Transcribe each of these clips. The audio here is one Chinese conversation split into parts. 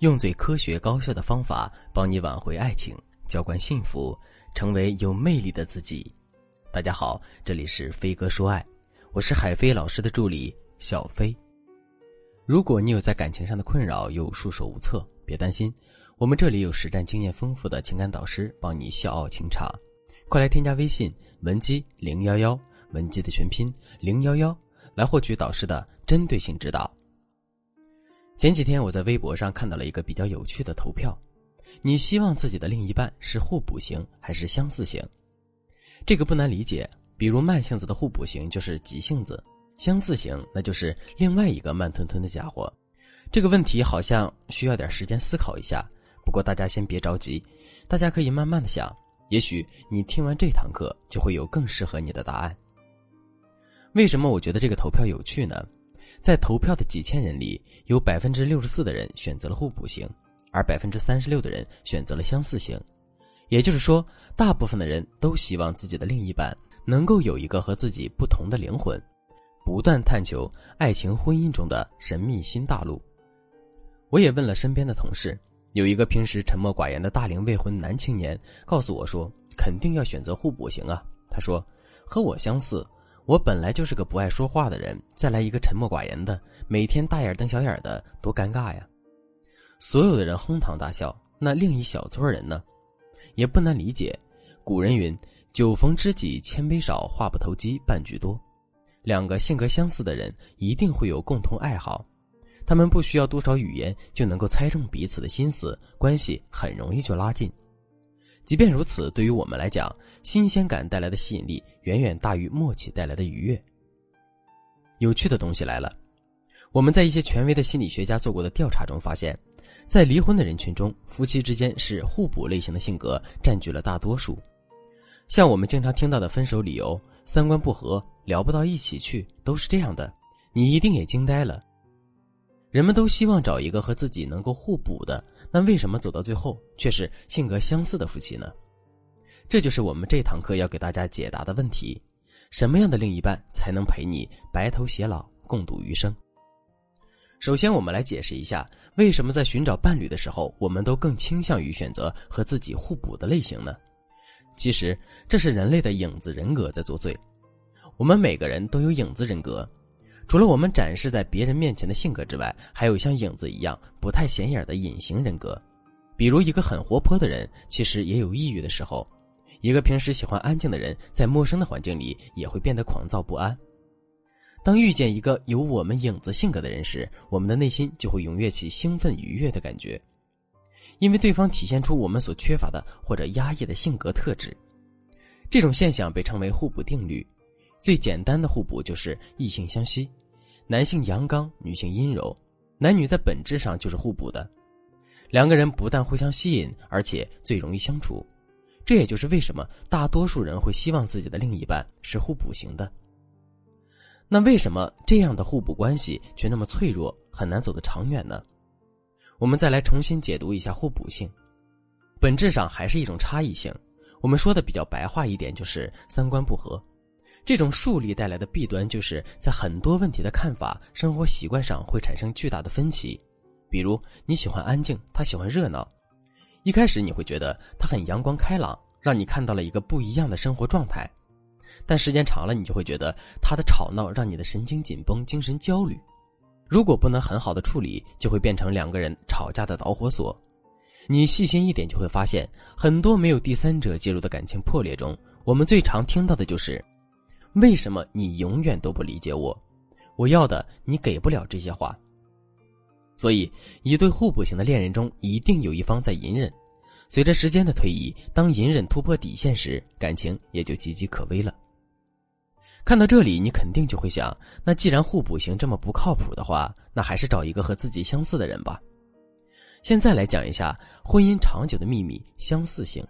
用最科学高效的方法帮你挽回爱情，浇灌幸福，成为有魅力的自己。大家好，这里是飞哥说爱，我是海飞老师的助理小飞。如果你有在感情上的困扰，又束手无策，别担心，我们这里有实战经验丰富的情感导师帮你笑傲情场。快来添加微信文姬零幺幺，文姬的全拼零幺幺，来获取导师的针对性指导。前几天我在微博上看到了一个比较有趣的投票，你希望自己的另一半是互补型还是相似型？这个不难理解，比如慢性子的互补型就是急性子，相似型那就是另外一个慢吞吞的家伙。这个问题好像需要点时间思考一下，不过大家先别着急，大家可以慢慢的想，也许你听完这堂课就会有更适合你的答案。为什么我觉得这个投票有趣呢？在投票的几千人里，有百分之六十四的人选择了互补型，而百分之三十六的人选择了相似型。也就是说，大部分的人都希望自己的另一半能够有一个和自己不同的灵魂，不断探求爱情婚姻中的神秘新大陆。我也问了身边的同事，有一个平时沉默寡言的大龄未婚男青年告诉我说：“肯定要选择互补型啊。”他说：“和我相似。”我本来就是个不爱说话的人，再来一个沉默寡言的，每天大眼瞪小眼的，多尴尬呀！所有的人哄堂大笑，那另一小撮人呢？也不难理解。古人云：“酒逢知己千杯少，话不投机半句多。”两个性格相似的人一定会有共同爱好，他们不需要多少语言就能够猜中彼此的心思，关系很容易就拉近。即便如此，对于我们来讲，新鲜感带来的吸引力远远大于默契带来的愉悦。有趣的东西来了，我们在一些权威的心理学家做过的调查中发现，在离婚的人群中，夫妻之间是互补类型的性格占据了大多数。像我们经常听到的分手理由，三观不合，聊不到一起去，都是这样的。你一定也惊呆了。人们都希望找一个和自己能够互补的。那为什么走到最后却是性格相似的夫妻呢？这就是我们这堂课要给大家解答的问题：什么样的另一半才能陪你白头偕老、共度余生？首先，我们来解释一下，为什么在寻找伴侣的时候，我们都更倾向于选择和自己互补的类型呢？其实，这是人类的影子人格在作祟。我们每个人都有影子人格。除了我们展示在别人面前的性格之外，还有像影子一样不太显眼的隐形人格。比如，一个很活泼的人，其实也有抑郁的时候；一个平时喜欢安静的人，在陌生的环境里也会变得狂躁不安。当遇见一个有我们影子性格的人时，我们的内心就会踊跃起兴奋愉悦的感觉，因为对方体现出我们所缺乏的或者压抑的性格特质。这种现象被称为互补定律。最简单的互补就是异性相吸，男性阳刚，女性阴柔，男女在本质上就是互补的。两个人不但互相吸引，而且最容易相处。这也就是为什么大多数人会希望自己的另一半是互补型的。那为什么这样的互补关系却那么脆弱，很难走得长远呢？我们再来重新解读一下互补性，本质上还是一种差异性。我们说的比较白话一点，就是三观不合。这种树立带来的弊端，就是在很多问题的看法、生活习惯上会产生巨大的分歧。比如你喜欢安静，他喜欢热闹。一开始你会觉得他很阳光开朗，让你看到了一个不一样的生活状态。但时间长了，你就会觉得他的吵闹让你的神经紧绷、精神焦虑。如果不能很好的处理，就会变成两个人吵架的导火索。你细心一点就会发现，很多没有第三者介入的感情破裂中，我们最常听到的就是。为什么你永远都不理解我？我要的你给不了这些话。所以，一对互补型的恋人中，一定有一方在隐忍。随着时间的推移，当隐忍突破底线时，感情也就岌岌可危了。看到这里，你肯定就会想：那既然互补型这么不靠谱的话，那还是找一个和自己相似的人吧。现在来讲一下婚姻长久的秘密——相似性。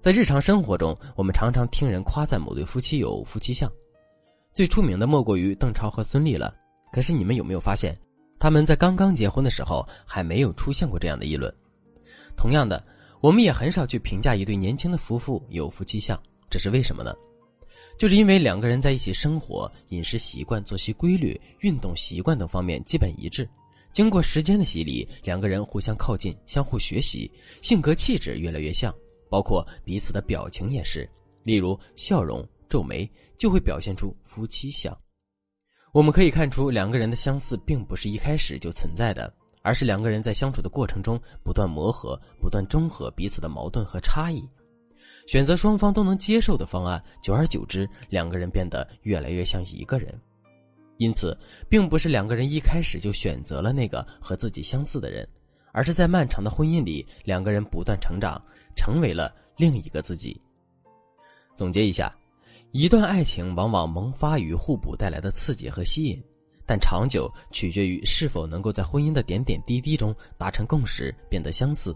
在日常生活中，我们常常听人夸赞某对夫妻有夫妻相，最出名的莫过于邓超和孙俪了。可是你们有没有发现，他们在刚刚结婚的时候还没有出现过这样的议论？同样的，我们也很少去评价一对年轻的夫妇有夫妻相，这是为什么呢？就是因为两个人在一起生活、饮食习惯、作息规律、运动习惯等方面基本一致，经过时间的洗礼，两个人互相靠近，相互学习，性格气质越来越像，包括彼此的表情也是。例如笑容、皱眉，就会表现出夫妻相。我们可以看出，两个人的相似并不是一开始就存在的，而是两个人在相处的过程中不断磨合、不断中和彼此的矛盾和差异，选择双方都能接受的方案。久而久之，两个人变得越来越像一个人。因此，并不是两个人一开始就选择了那个和自己相似的人，而是在漫长的婚姻里，两个人不断成长，成为了另一个自己。总结一下，一段爱情往往萌发于互补带来的刺激和吸引，但长久取决于是否能够在婚姻的点点滴滴中达成共识，变得相似。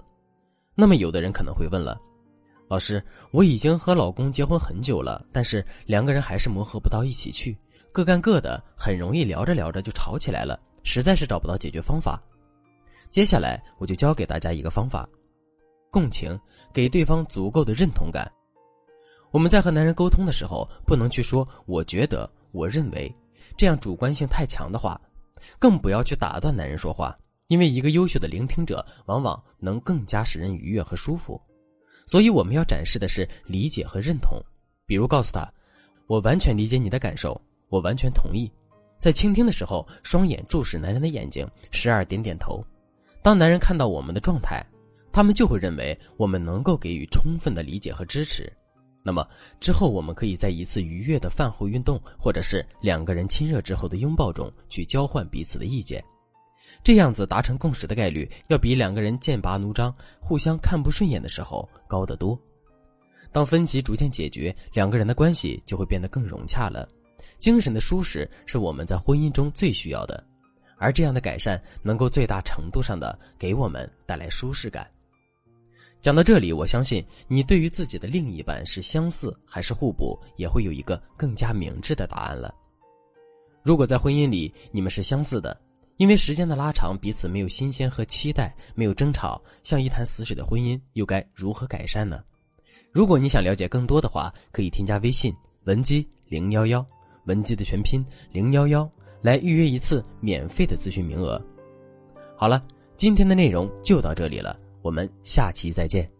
那么，有的人可能会问了，老师，我已经和老公结婚很久了，但是两个人还是磨合不到一起去。各干各的，很容易聊着聊着就吵起来了，实在是找不到解决方法。接下来我就教给大家一个方法：共情，给对方足够的认同感。我们在和男人沟通的时候，不能去说“我觉得”“我认为”这样主观性太强的话，更不要去打断男人说话，因为一个优秀的聆听者往往能更加使人愉悦和舒服。所以我们要展示的是理解和认同，比如告诉他：“我完全理解你的感受。”我完全同意，在倾听的时候，双眼注视男人的眼睛，时而点点头。当男人看到我们的状态，他们就会认为我们能够给予充分的理解和支持。那么之后，我们可以在一次愉悦的饭后运动，或者是两个人亲热之后的拥抱中，去交换彼此的意见。这样子达成共识的概率，要比两个人剑拔弩张、互相看不顺眼的时候高得多。当分歧逐渐解决，两个人的关系就会变得更融洽了。精神的舒适是我们在婚姻中最需要的，而这样的改善能够最大程度上的给我们带来舒适感。讲到这里，我相信你对于自己的另一半是相似还是互补，也会有一个更加明智的答案了。如果在婚姻里你们是相似的，因为时间的拉长，彼此没有新鲜和期待，没有争吵，像一潭死水的婚姻又该如何改善呢？如果你想了解更多的话，可以添加微信文姬零幺幺。文姬的全拼零幺幺，来预约一次免费的咨询名额。好了，今天的内容就到这里了，我们下期再见。